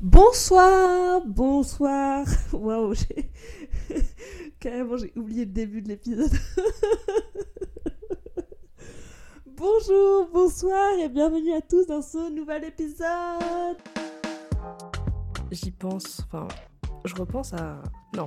Bonsoir, bonsoir. Waouh, j'ai carrément j'ai oublié le début de l'épisode. Bonjour, bonsoir et bienvenue à tous dans ce nouvel épisode. J'y pense, enfin, je repense à non,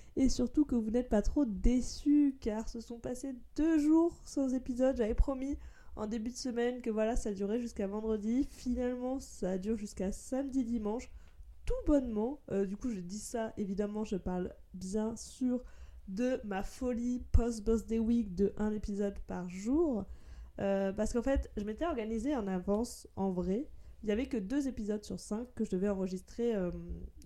et surtout que vous n'êtes pas trop déçus car ce sont passés deux jours sans épisode. J'avais promis en début de semaine que voilà ça durait jusqu'à vendredi. Finalement ça dure jusqu'à samedi dimanche tout bonnement. Euh, du coup je dis ça évidemment je parle bien sûr de ma folie post-birthday week de un épisode par jour. Euh, parce qu'en fait je m'étais organisée en avance en vrai. Il n'y avait que deux épisodes sur cinq que je devais enregistrer euh,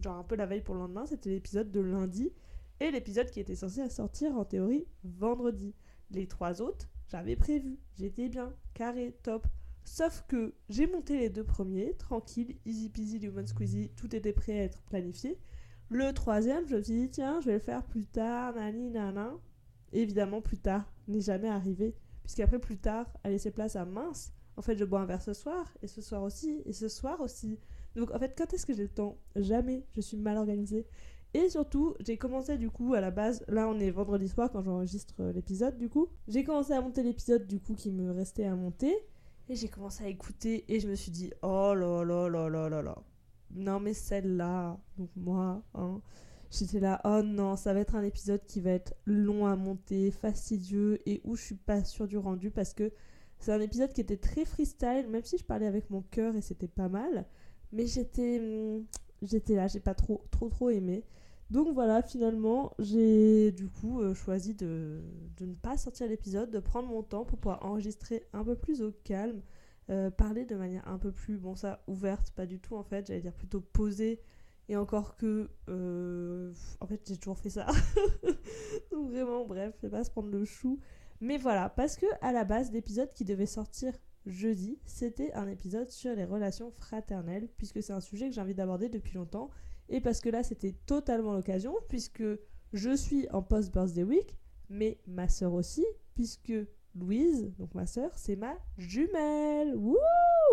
genre un peu la veille pour le lendemain. C'était l'épisode de lundi et l'épisode qui était censé sortir en théorie vendredi. Les trois autres, j'avais prévu, j'étais bien, carré, top. Sauf que j'ai monté les deux premiers, tranquille, easy peasy, lemon squeezy, tout était prêt à être planifié. Le troisième, je me suis dit, tiens, je vais le faire plus tard, nani, nana. Évidemment, plus tard n'est jamais arrivé, puisqu'après, plus tard, a laissé place à mince. En fait, je bois un verre ce soir, et ce soir aussi, et ce soir aussi. Donc, en fait, quand est-ce que j'ai le temps? Jamais. Je suis mal organisée. Et surtout, j'ai commencé du coup à la base, là on est vendredi soir quand j'enregistre euh, l'épisode du coup. J'ai commencé à monter l'épisode du coup qui me restait à monter. Et j'ai commencé à écouter et je me suis dit, oh là là là là là là. Non mais celle-là, donc moi, hein, j'étais là, oh non, ça va être un épisode qui va être long à monter, fastidieux et où je suis pas sûre du rendu parce que c'est un épisode qui était très freestyle, même si je parlais avec mon cœur et c'était pas mal. Mais j'étais, hmm, j'étais là, j'ai pas trop, trop, trop aimé. Donc voilà, finalement, j'ai du coup euh, choisi de, ne pas sortir l'épisode, de prendre mon temps pour pouvoir enregistrer un peu plus au calme, euh, parler de manière un peu plus, bon ça, ouverte, pas du tout en fait, j'allais dire plutôt posée, et encore que, euh, en fait j'ai toujours fait ça. Donc vraiment, bref, je vais pas se prendre le chou. Mais voilà, parce que à la base, l'épisode qui devait sortir jeudi, c'était un épisode sur les relations fraternelles, puisque c'est un sujet que j'ai envie d'aborder depuis longtemps et parce que là c'était totalement l'occasion puisque je suis en post-birthday week, mais ma sœur aussi, puisque Louise, donc ma sœur, c'est ma jumelle.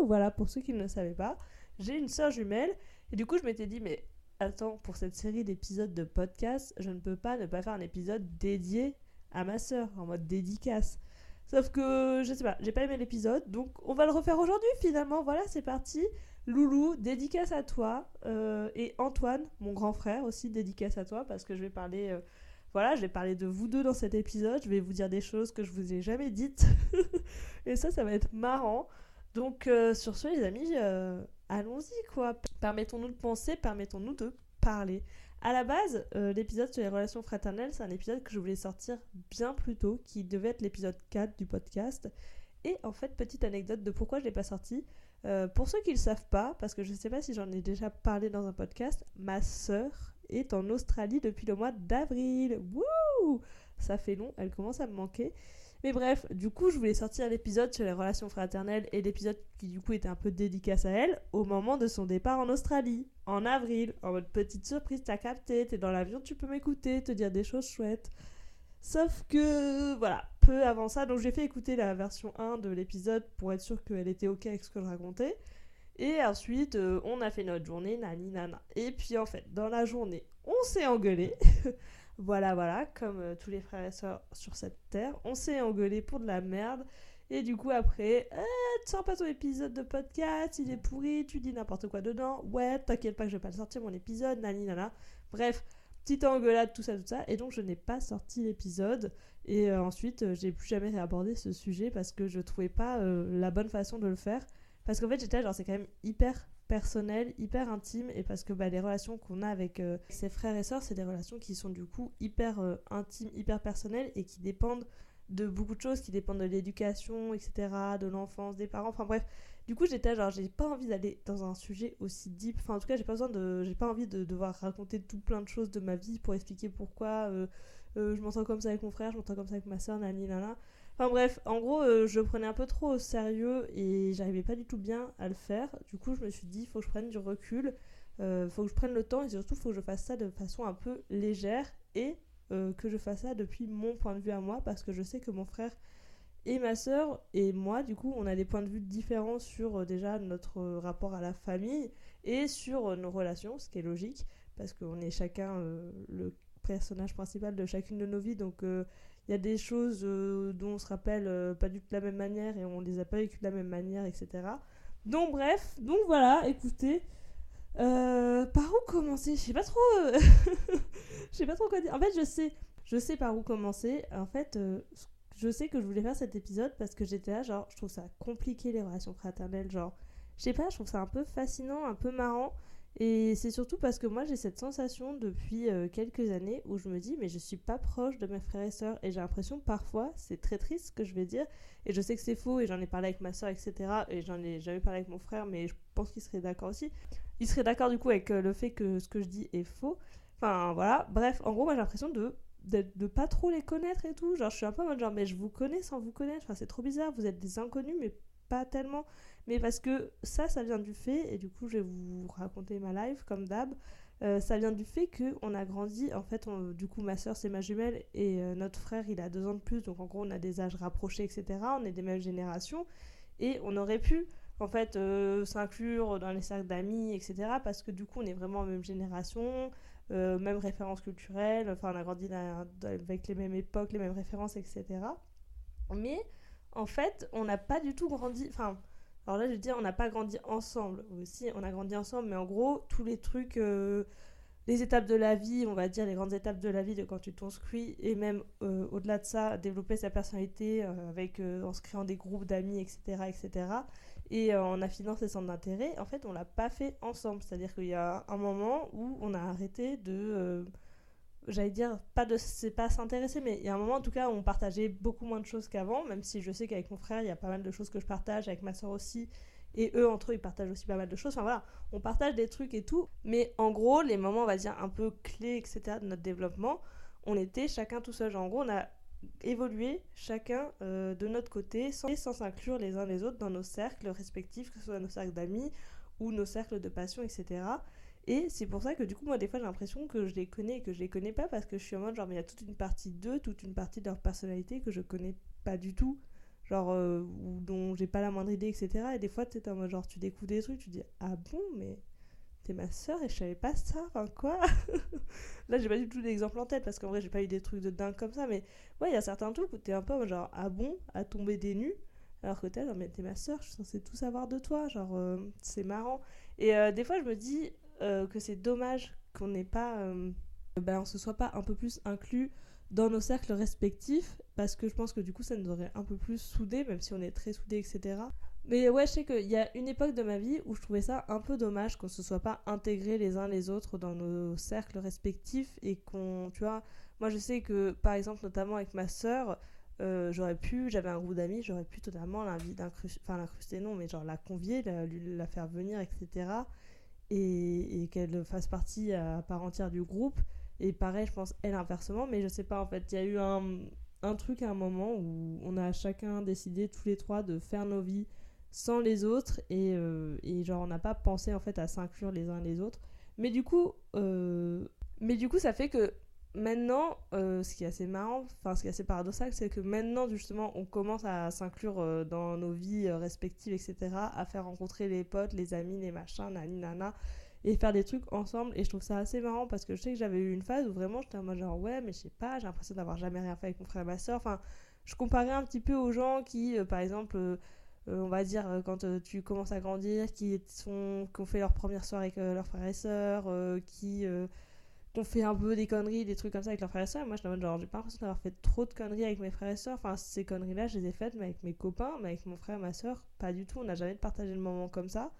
Voilà, pour ceux qui ne le savaient pas, j'ai une sœur jumelle. Et du coup, je m'étais dit, mais attends, pour cette série d'épisodes de podcast, je ne peux pas ne pas faire un épisode dédié à ma sœur, en mode dédicace. Sauf que, je sais pas, j'ai pas aimé l'épisode, donc on va le refaire aujourd'hui finalement. Voilà, c'est parti. Loulou, dédicace à toi. Euh, et Antoine, mon grand frère aussi, dédicace à toi parce que je vais parler. Euh, voilà, je vais parler de vous deux dans cet épisode. Je vais vous dire des choses que je vous ai jamais dites. et ça, ça va être marrant. Donc, euh, sur ce, les amis, allons-y quoi. Permettons-nous de penser, permettons-nous de parler. À la base, l'épisode sur les relations fraternelles, c'est un épisode que je voulais sortir bien plus tôt, qui devait être l'épisode 4 du podcast. Et en fait, petite anecdote de pourquoi je ne l'ai pas sorti. Euh, pour ceux qui ne le savent pas, parce que je ne sais pas si j'en ai déjà parlé dans un podcast, ma sœur est en Australie depuis le mois d'avril. Wouh Ça fait long, elle commence à me manquer. Mais bref, du coup, je voulais sortir l'épisode sur les relations fraternelles et l'épisode qui du coup était un peu dédicace à elle au moment de son départ en Australie, en avril, en mode petite surprise, t'as capté, t'es dans l'avion, tu peux m'écouter, te dire des choses chouettes. Sauf que, voilà, peu avant ça, donc j'ai fait écouter la version 1 de l'épisode pour être sûr qu'elle était ok avec ce que je racontais. Et ensuite, euh, on a fait notre journée, nani nana. Et puis en fait, dans la journée, on s'est engueulé. voilà, voilà, comme euh, tous les frères et sœurs sur cette terre. On s'est engueulé pour de la merde. Et du coup, après, eh, tu sors pas ton épisode de podcast, il est pourri, tu dis n'importe quoi dedans. Ouais, t'inquiète pas que je vais pas le sortir mon épisode, nani nana. Bref, petite engueulade, tout ça, tout ça. Et donc, je n'ai pas sorti l'épisode. Et euh, ensuite, euh, j'ai plus jamais réabordé ce sujet parce que je trouvais pas euh, la bonne façon de le faire. Parce qu'en fait, j'étais genre, c'est quand même hyper personnel, hyper intime. Et parce que bah, les relations qu'on a avec ses frères et sœurs, c'est des relations qui sont du coup hyper intimes, hyper personnelles et qui dépendent de beaucoup de choses, qui dépendent de l'éducation, etc., de l'enfance, des parents. Enfin bref, Du coup, j'étais genre, j'ai pas envie d'aller dans un sujet aussi deep. Enfin, en tout cas, j'ai pas besoin de. J'ai pas envie de devoir raconter tout plein de choses de ma vie pour expliquer pourquoi euh, euh, je m'entends comme ça avec mon frère, je m'entends comme ça avec ma soeur, nani, nana. Enfin bref, en gros, euh, je prenais un peu trop au sérieux et j'arrivais pas du tout bien à le faire. Du coup, je me suis dit, faut que je prenne du recul, faut que je prenne le temps et surtout, faut que je fasse ça de façon un peu légère et que je fasse ça depuis mon point de vue à moi parce que je sais que mon frère et ma sœur et moi, du coup, on a des points de vue différents sur euh, déjà notre euh, rapport à la famille et sur euh, nos relations, ce qui est logique, parce qu'on est chacun le personnage principal de chacune de nos vies. Donc il y a des choses dont on se rappelle pas du tout de la même manière et on les a pas vécues de la même manière, etc. Donc bref, donc voilà, écoutez. par où commencer? Je sais pas trop. Je sais pas trop quoi dire. En fait, je sais, je sais par où commencer. En fait, ce je sais que je voulais faire cet épisode parce que j'étais là, genre, je trouve ça compliqué les relations fraternelles. Genre, je sais pas, je trouve ça un peu fascinant, un peu marrant. Et c'est surtout parce que moi j'ai cette sensation depuis euh, quelques années où je me dis mais je suis pas proche de mes frères et sœurs et j'ai l'impression parfois, c'est très triste ce que je vais dire et je sais que c'est faux et j'en ai parlé avec ma soeur etc et j'en ai jamais parlé avec mon frère mais je pense qu'il serait d'accord aussi. Il serait d'accord du coup avec euh, le fait que ce que je dis est faux. Enfin voilà, bref, en gros moi j'ai l'impression de de, pas trop les connaître et tout. Genre, je suis un peu en genre, mais je vous connais sans vous connaître. Enfin, c'est trop bizarre. Vous êtes des inconnus, mais pas tellement. Mais parce que ça, ça vient du fait, et du coup, je vais vous raconter ma life comme d'hab. Euh, ça vient du fait qu'on a grandi. En fait, du coup, ma soeur, c'est ma jumelle, et euh, notre frère, il a deux ans de plus. Donc, en gros, on a des âges rapprochés, etc. On est des mêmes générations. Et on aurait pu, en fait, euh, s'inclure dans les cercles d'amis, etc. Parce que du coup, on est vraiment en même génération. Euh, même références culturelles, enfin on a grandi avec les mêmes époques, les mêmes références, etc. Mais en fait, on n'a pas du tout grandi, enfin, alors là je veux dire, on n'a pas grandi ensemble aussi, on a grandi ensemble, mais en gros, tous les trucs, euh, les étapes de la vie, on va dire les grandes étapes de la vie de quand tu construis, et même euh, au-delà de ça, développer sa personnalité avec, en se créant des groupes d'amis, etc., etc., et euh, en affinant ses centres d'intérêt, en fait, on l'a pas fait ensemble. C'est-à-dire qu'il y a un moment où on a arrêté de. Euh, j'allais dire, pas de. C'est pas s'intéresser, mais il y a un moment en tout cas où on partageait beaucoup moins de choses qu'avant, même si je sais qu'avec mon frère, il y a pas mal de choses que je partage, avec ma soeur aussi. Et eux, entre eux, ils partagent aussi pas mal de choses. Enfin voilà, on partage des trucs et tout. Mais en gros, les moments, on va dire, un peu clés, etc., de notre développement, on était chacun tout seul. Genre, en gros, on a évoluer chacun euh, de notre côté sans, sans s'inclure les uns les autres dans nos cercles respectifs, que ce soit nos cercles d'amis ou nos cercles de passion, etc. Et c'est pour ça que du coup, moi, des fois, j'ai l'impression que je les connais et que je les connais pas parce que je suis en mode genre, mais il y a toute une partie d'eux, toute une partie de leur personnalité que je connais pas du tout, genre, euh, ou dont j'ai pas la moindre idée, etc. Et des fois, tu es en mode genre, tu découvres des trucs, tu dis, ah bon, mais t'es ma soeur et je savais pas ça, enfin quoi Là j'ai pas du tout d'exemple en tête parce qu'en vrai j'ai pas eu des trucs de dingue comme ça, mais ouais, il y a certains trucs où t'es un peu genre ah bon, à tomber des nues, alors que t'es genre mais t'es ma soeur, je suis censée tout savoir de toi, genre euh, c'est marrant. Et euh, des fois je me dis euh, que c'est dommage qu'on n'ait pas, ben on se soit pas un peu plus inclus dans nos cercles respectifs parce que je pense que du coup ça nous aurait un peu plus soudés, même si on est très soudés, etc. Mais ouais, je sais qu'il y a une époque de ma vie où je trouvais ça un peu dommage qu'on se soit pas intégrés les uns les autres dans nos cercles respectifs et qu'on, tu vois, moi je sais que par exemple, notamment avec ma sœur, euh, j'aurais pu, j'avais un groupe d'amis, j'aurais pu totalement l'incruster, enfin l'incruster non, mais genre la convier, la, faire venir, etc. Et, qu'elle fasse partie à part entière du groupe. Et pareil, je pense, elle inversement, mais je sais pas, en fait, il y a eu un truc à un moment où on a chacun décidé tous les trois de faire nos vies sans les autres et, euh, et genre on n'a pas pensé en fait à s'inclure les uns les autres. Mais du coup euh, mais du coup ça fait que maintenant euh, ce qui est assez marrant enfin ce qui est assez paradoxal c'est que maintenant justement on commence à s'inclure dans nos vies respectives etc à faire rencontrer les potes les amis les machins nani nana et faire des trucs ensemble. Et je trouve ça assez marrant parce que je sais que j'avais eu une phase où vraiment j'étais en mode genre ouais mais je sais pas j'ai l'impression d'avoir jamais rien fait avec mon frère et ma soeur enfin je comparais un petit peu aux gens qui par exemple on va dire, euh, quand euh, tu commences à grandir, qui, sont, qui ont fait leur première soirée avec leurs frères et sœurs, qui, ont fait un peu des conneries, des trucs comme ça avec leurs frères et sœurs. Moi, je genre, j'ai pas l'impression d'avoir fait trop de conneries avec mes frères et sœurs. Enfin, ces conneries-là, je les ai faites, mais avec mes copains, mais avec mon frère ma sœur, pas du tout. On n'a jamais partagé le moment comme ça.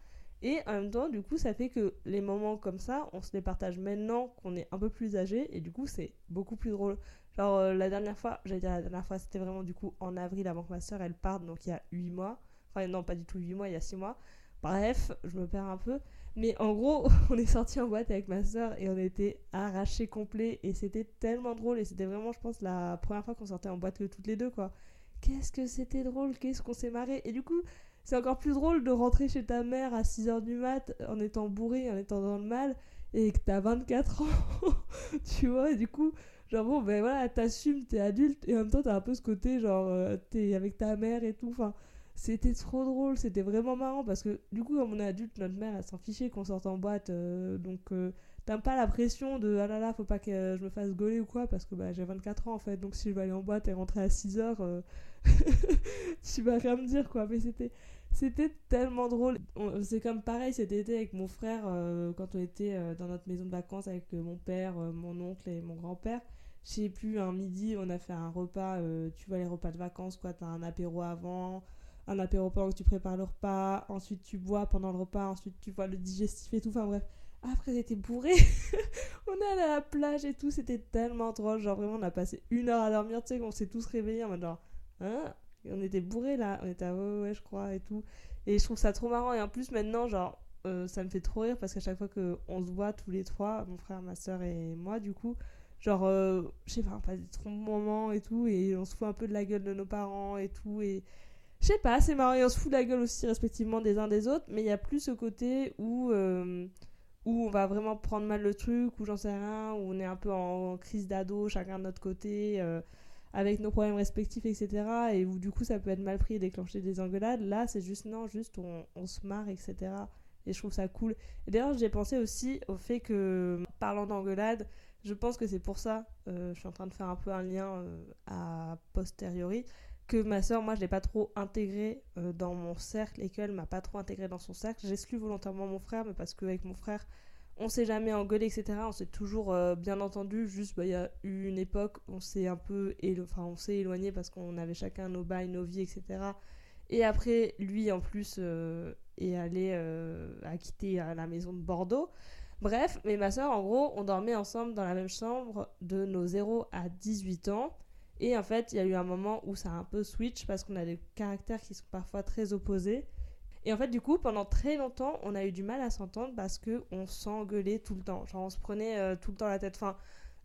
Et en même temps, du coup, ça fait que les moments comme ça, on se les partage maintenant qu'on est un peu plus âgé, et du coup, c'est beaucoup plus drôle. Genre, la dernière fois, j'allais dire la dernière fois, c'était vraiment du coup en avril avant que ma sœur elle parte, donc il y a 8 mois Non, pas du tout 8 mois, il y a 6 mois. Bref, je me perds un peu. Mais en gros, on est sorti en boîte avec ma soeur et on était arrachés complets. Et c'était tellement drôle. Et c'était vraiment, je pense, la première fois qu'on sortait en boîte que toutes les deux, quoi. Qu'est-ce que c'était drôle, qu'est-ce qu'on s'est marré. Et du coup, c'est encore plus drôle de rentrer chez ta mère à 6h du mat en étant bourré, en étant dans le mal, et que t'as 24 ans. tu vois, et du coup, genre bon, ben voilà, t'assumes, t'es adulte, et en même temps, t'as un peu ce côté, genre, euh, t'es avec ta mère et tout. Enfin, c'était trop drôle, c'était vraiment marrant parce que du coup, comme on est adulte, notre mère, elle s'en fichait qu'on sorte en boîte. euh, donc, euh, t'as pas la pression de ah là là, faut pas que je me fasse gauler ou quoi parce que bah, j'ai 24 ans en fait. Donc, si je vais aller en boîte et rentrer à 6 heures, euh, tu vas rien me dire quoi. Mais c'était. C'était tellement drôle. C'est comme pareil cet été avec mon frère euh, quand on était dans notre maison de vacances avec mon père, mon oncle et mon grand-père. Je sais plus, un midi, on a fait un repas, tu vois les repas de vacances quoi, t'as un apéro avant, un apéro pendant que tu prépares le repas, ensuite tu bois pendant le repas, ensuite tu vois le digestif et tout, enfin bref. Après, j'étais bourré. on est à la plage et tout, c'était tellement drôle. Genre, vraiment, on a passé une heure à dormir, tu sais, qu'on s'est tous réveillés en mode genre, hein? On était bourrés là, on était à ouais, ouais, je crois, et tout. Et je trouve ça trop marrant. Et en plus, maintenant, genre, euh, ça me fait trop rire parce qu'à chaque fois qu'on se voit tous les trois, mon frère, ma soeur et moi, du coup, genre, euh, je sais pas, on passe des trop moments et tout, et on se fout un peu de la gueule de nos parents et tout, et je sais pas, c'est marrant, et on se fout de la gueule aussi respectivement des uns des autres, mais il y a plus ce côté où, euh, où on va vraiment prendre mal le truc, ou j'en sais rien, où on est un peu en, crise d'ado, chacun de notre côté, euh, avec nos problèmes respectifs, etc. Et où du coup ça peut être mal pris et déclencher des engueulades. Là, c'est juste non, juste on, se marre, etc. Et je trouve ça cool. D'ailleurs, j'ai pensé aussi au fait que, parlant d'engueulade, je pense que c'est pour ça, euh, je suis en train de faire un peu un lien à posteriori, ma soeur, moi, je l'ai pas trop intégrée euh, dans mon cercle et qu'elle m'a pas trop intégrée dans son cercle. J'exclus volontairement mon frère, mais parce qu'avec mon frère, on s'est jamais engueulé, etc. On s'est toujours euh, bien entendu. Juste, bah, il y a eu une époque, on s'est un peu, élo- on éloigné parce qu'on avait chacun nos bails, nos vies, etc. Et après, lui, en plus, euh, est allé, quitté euh, la maison de Bordeaux. Bref, mais ma soeur, en gros, on dormait ensemble dans la même chambre de nos 0 à 18 ans. Et en fait, il y a eu un moment où ça a un peu switch parce qu'on a des caractères qui sont parfois très opposés. Et en fait, du coup, pendant très longtemps, on a eu du mal à s'entendre parce que on s'engueulait tout le temps. Genre, on se prenait euh, tout le temps la tête. Enfin,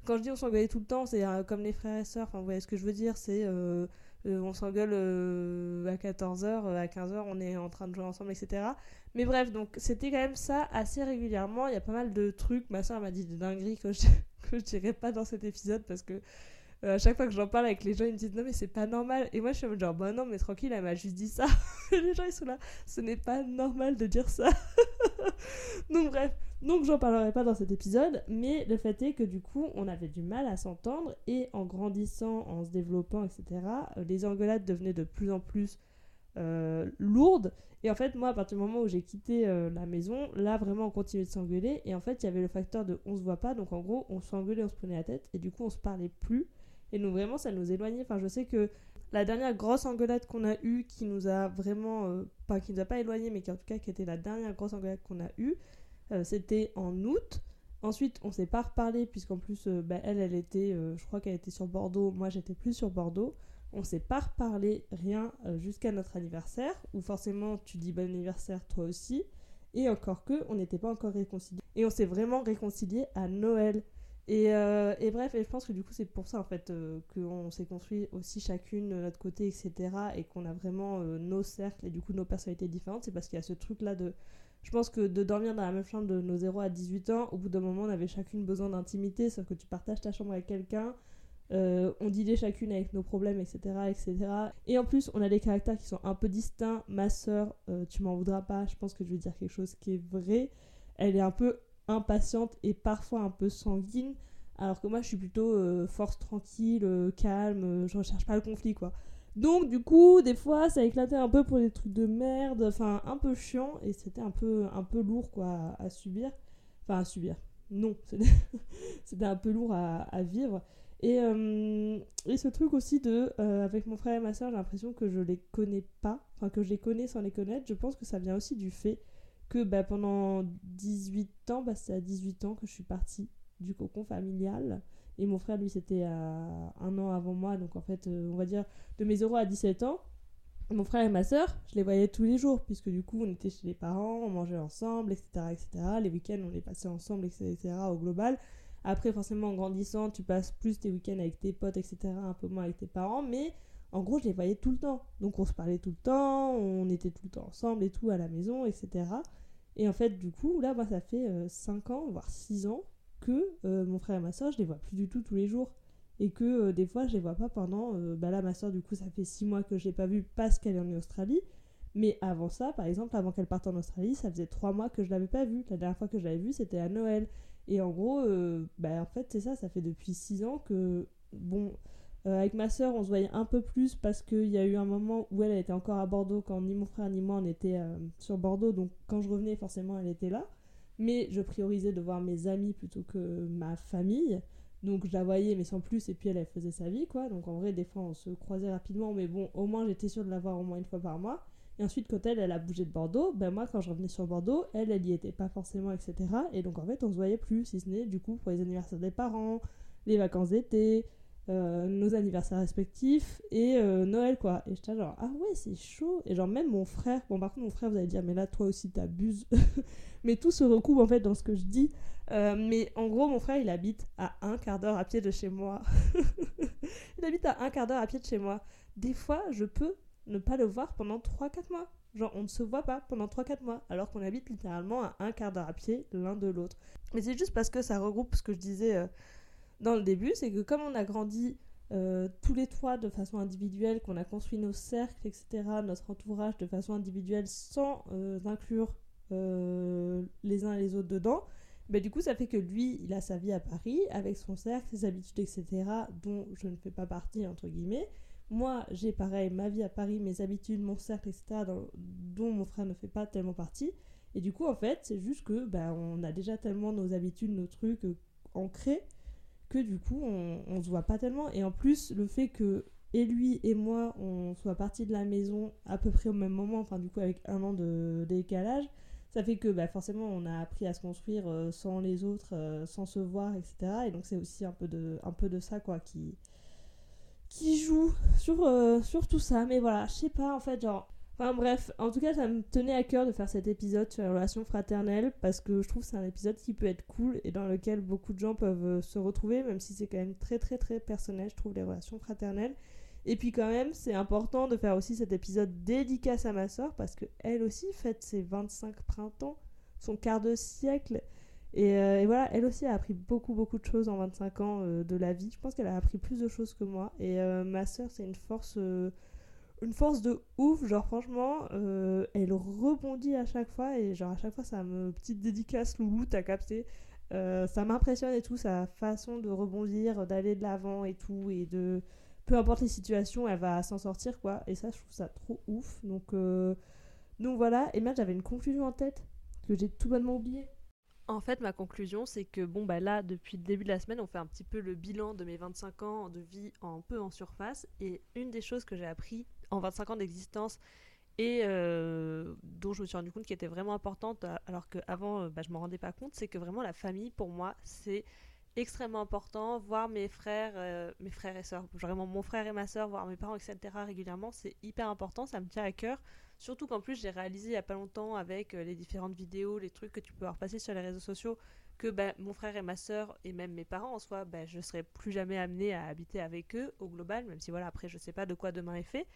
quand je dis on s'engueulait tout le temps, c'est euh, comme les frères et sœurs. Enfin, vous voyez ce que je veux dire C'est euh, on s'engueule à 14h, à 15h, on est en train de jouer ensemble, etc. Mais bref, donc c'était quand même ça assez régulièrement. Il y a pas mal de trucs. Ma soeur m'a dit des dingueries que je, que je dirais pas dans cet épisode parce que euh, à chaque fois que j'en parle avec les gens, ils me disent non, mais c'est pas normal. Et moi, je suis genre, bah non, mais tranquille, elle m'a juste dit ça. Les gens, ils sont là, ce n'est pas normal de dire ça. donc, bref, donc j'en parlerai pas dans cet épisode. Mais le fait est que du coup, on avait du mal à s'entendre. Et en grandissant, en se développant, etc., euh, les engueulades devenaient de plus en plus euh, lourdes. Et en fait, moi, à partir du moment où j'ai quitté euh, la maison, là, vraiment, on continuait de s'engueuler. Et en fait, il y avait le facteur de on se voit pas. Donc, en gros, on s'engueulait, on se prenait la tête. Et du coup, on se parlait plus. Et nous, vraiment, ça nous éloignait. Enfin, je sais que la dernière grosse engueulade qu'on a eue, qui nous a vraiment. euh, pas qui nous a pas éloignés, mais qui en tout cas, qui était la dernière grosse engueulade qu'on a eue, euh, c'était en août. Ensuite, on s'est pas reparlé, puisqu'en plus, euh, bah, elle, elle était. euh, je crois qu'elle était sur Bordeaux. Moi, j'étais plus sur Bordeaux. On s'est pas reparlé rien jusqu'à notre anniversaire, où forcément tu dis bon anniversaire toi aussi. Et encore que, on n'était pas encore réconciliés. Et on s'est vraiment réconciliés à Noël. Et, euh, et bref, et je pense que du coup, c'est pour ça en fait euh, qu'on s'est construit aussi chacune de notre côté, etc. Et qu'on a vraiment euh, nos cercles et du coup nos personnalités différentes. C'est parce qu'il y a ce truc-là de. Je pense que de dormir dans la même chambre de nos 0 à 18 ans, au bout d'un moment, on avait chacune besoin d'intimité, sauf que tu partages ta chambre avec quelqu'un. euh, on dealait chacune avec nos problèmes, etc., etc. Et en plus, on a des caractères qui sont un peu distincts. Ma sœur, tu m'en voudras pas, je pense que je vais dire quelque chose qui est vrai. Elle est un peu impatiente et parfois un peu sanguine, alors que moi, je suis plutôt euh, force tranquille, euh, calme, euh, je recherche pas le conflit, quoi. Donc, du coup, des fois, ça éclatait un peu pour des trucs de merde, enfin, un peu chiant, et c'était un peu, un peu lourd, quoi, à, subir. Enfin, à subir. Non, c'était un peu lourd à, vivre. Et, et ce truc aussi de, avec mon frère et ma soeur, j'ai l'impression que je les connais pas, enfin que je les connais sans les connaître. Je pense que ça vient aussi du fait que bah, pendant 18 ans, bah, c'est à 18 ans que je suis partie du cocon familial. Et mon frère, lui, c'était à un an avant moi. Donc en fait, euh, on va dire de mes 0 à 17 ans. mon frère et ma soeur, je les voyais tous les jours, puisque du coup, on était chez les parents, on mangeait ensemble, etc. etc. Les week-ends, on les passait ensemble, etc. au global. Après, forcément, en grandissant, tu passes plus tes week-ends avec tes potes, etc. Un peu moins avec tes parents, mais en gros, je les voyais tout le temps. Donc, on se parlait tout le temps, on était tout le temps ensemble et tout à la maison, etc. Et en fait, du coup, là, moi, ça fait 5 euh, ans, voire 6 ans, que euh, mon frère et ma soeur, je les vois plus du tout tous les jours et que euh, des fois je les vois pas pendant bah là ma soeur du coup ça fait six mois que je l'ai pas vue parce qu'elle est en Australie mais avant ça par exemple avant qu'elle parte en Australie ça faisait trois mois que je l'avais pas vue la dernière fois que je l'avais vue c'était à Noël et en gros bah en fait c'est ça ça fait depuis six ans que bon avec ma soeur on se voyait un peu plus parce qu'il y a eu un moment où elle, était encore à Bordeaux quand ni mon frère ni moi on était sur Bordeaux donc quand je revenais forcément elle était là mais je priorisais de voir mes amis plutôt que ma famille donc je la voyais, mais sans plus, et puis elle, elle faisait sa vie, quoi. Donc en vrai, des fois, on se croisait rapidement, mais bon, au moins, j'étais sûre de la voir au moins une fois par mois. Et ensuite, quand elle, elle a bougé de Bordeaux, ben moi, quand je revenais sur Bordeaux, elle, elle y était pas forcément, etc. Et donc en fait, on se voyait plus, si ce n'est du coup pour les anniversaires des parents, les vacances d'été, euh, nos anniversaires respectifs et euh, Noël quoi. Et j'étais genre ah ouais c'est chaud. Et genre même mon frère, bon par contre mon frère vous allez dire mais là toi aussi t'abuses. mais tout se recoupe en fait dans ce que je dis. Euh, mais en gros mon frère il habite à un quart d'heure à pied de chez moi. il habite à un quart d'heure à pied de chez moi. Des fois je peux ne pas le voir pendant 3-4 mois. Genre, on ne se voit pas pendant 3-4 mois, alors qu'on habite littéralement à un quart d'heure à pied l'un de l'autre. Mais c'est juste parce que ça regroupe ce que je disais dans le début, c'est que comme on a grandi euh, tous les trois de façon individuelle, qu'on a construit nos cercles, etc., notre entourage de façon individuelle sans euh, inclure euh, les uns et les autres dedans, bah, du coup ça fait que lui, il a sa vie à Paris avec son cercle, ses habitudes, etc., dont je ne fais pas partie, entre guillemets. Moi, j'ai pareil, ma vie à Paris, mes habitudes, mon cercle, etc., dont mon frère ne fait pas tellement partie. Et du coup, en fait, c'est juste que bah, on a déjà tellement nos habitudes, nos trucs ancrés que du coup on, se voit pas tellement. Et en plus le fait que et lui et moi on soit partis de la maison à peu près au même moment enfin du coup avec un an de décalage ça fait que bah, forcément on a appris à se construire euh, sans les autres euh, sans se voir etc et donc c'est aussi un peu de un peu de ça quoi qui qui joue sur euh, sur tout ça. Mais voilà je sais pas en fait genre Enfin bref, en tout cas, ça me tenait à cœur de faire cet épisode sur les relations fraternelles parce que je trouve que c'est un épisode qui peut être cool et dans lequel beaucoup de gens peuvent euh, se retrouver, même si c'est quand même très très très personnel, je trouve, les relations fraternelles. Et puis quand même, c'est important de faire aussi cet épisode dédicace à ma soeur parce qu'elle aussi fête ses 25 printemps, son quart de siècle. Et, euh, voilà, elle aussi a appris beaucoup beaucoup de choses en 25 ans euh, de la vie. Je pense qu'elle a appris plus de choses que moi. Et ma soeur, c'est une force une force de ouf. Genre, franchement, euh, elle rebondit à chaque fois. Et genre, à chaque fois, ça me. Petite dédicace, Loulou, t'as capté. Euh, ça m'impressionne et tout, sa façon de rebondir, d'aller de l'avant et tout. Et de. Peu importe les situations, elle va s'en sortir, quoi. Et ça, je trouve ça trop ouf. Donc, euh, donc voilà. Et même, j'avais une conclusion en tête que j'ai tout bonnement oubliée. En fait, ma conclusion, c'est que bon, bah là, depuis le début de la semaine, on fait un petit peu le bilan de mes 25 ans de vie un peu en surface. Et une des choses que j'ai appris en 25 ans d'existence et euh, dont je me suis rendu compte qui était vraiment importante, alors qu'avant, euh, bah, je ne m'en rendais pas compte, c'est que vraiment la famille, pour moi, c'est extrêmement important. Voir mes frères, euh, mes frères et sœurs, vraiment mon frère et ma sœur, voir mes parents, etc. régulièrement, c'est hyper important, ça me tient à cœur. Surtout qu'en plus, j'ai réalisé il n'y a pas longtemps avec euh, les différentes vidéos, les trucs que tu peux avoir passés sur les réseaux sociaux, que bah, mon frère et ma soeur et même mes parents en soi, bah, je serai plus jamais amenée à habiter avec eux au global, même si voilà, après je sais pas de quoi demain est fait.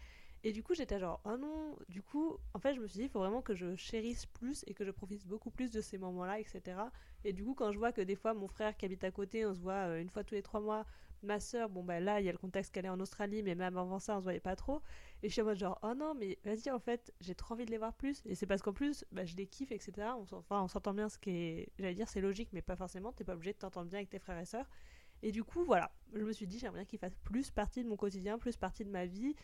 Et du coup, j'étais genre, oh non, du coup, en fait, je me suis dit, il faut vraiment que je chérisse plus et que je profite beaucoup plus de ces moments-là, etc. Et du coup, quand je vois que des fois, mon frère qui habite à côté, on se voit euh, une fois tous les trois mois, ma soeur, bon, bah là, il y a le contexte qu'elle est en Australie, mais même avant ça, on se voyait pas trop. Et je suis en mode genre, oh non, mais vas-y, en fait, j'ai trop envie de les voir plus. Et c'est parce qu'en plus, bah, je les kiffe, etc. On, enfin, on s'entend bien, ce qui est, j'allais dire, c'est logique, mais pas forcément. T'es pas obligé de t'entendre bien avec tes frères et sœurs. Et du coup, voilà, je me suis dit, j'aimerais bien qu'ils fassent plus partie de mon quotidien, plus partie de ma vie,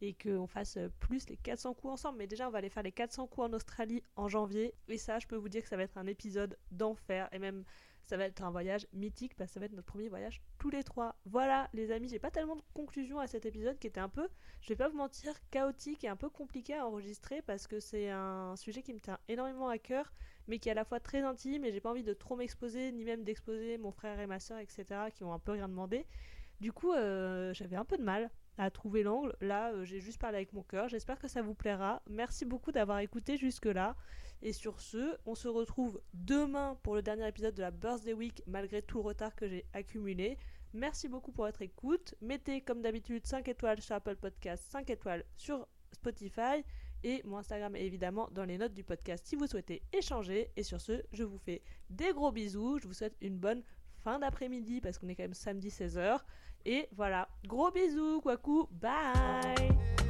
et qu'on fasse plus les 400 coups ensemble. Mais déjà, on va aller faire les 400 coups en Australie en janvier. Et ça, je peux vous dire que ça va être un épisode d'enfer. Et même ça va être un voyage mythique parce que ça va être notre premier voyage tous les trois. Voilà, les amis, j'ai pas tellement de conclusion à cet épisode qui était un peu, je vais pas vous mentir, chaotique et un peu compliqué à enregistrer parce que c'est un sujet qui me tient énormément à cœur, mais qui est à la fois très intime et j'ai pas envie de trop m'exposer, ni même d'exposer mon frère et ma soeur, etc., qui ont un peu rien demandé. Du coup, euh, j'avais un peu de mal à trouver l'angle. Là, euh, j'ai juste parlé avec mon cœur. J'espère que ça vous plaira. Merci beaucoup d'avoir écouté jusque-là. Et sur ce, on se retrouve demain pour le dernier épisode de la Birthday Week, malgré tout le retard que j'ai accumulé. Merci beaucoup pour votre écoute. Mettez comme d'habitude 5 étoiles sur Apple Podcast, 5 étoiles sur Spotify et mon Instagram est évidemment dans les notes du podcast si vous souhaitez échanger. Et sur ce, je vous fais des gros bisous. Je vous souhaite une bonne fin d'après-midi parce qu'on est quand même samedi 16h. Et voilà, gros bisous, Kwaku, bye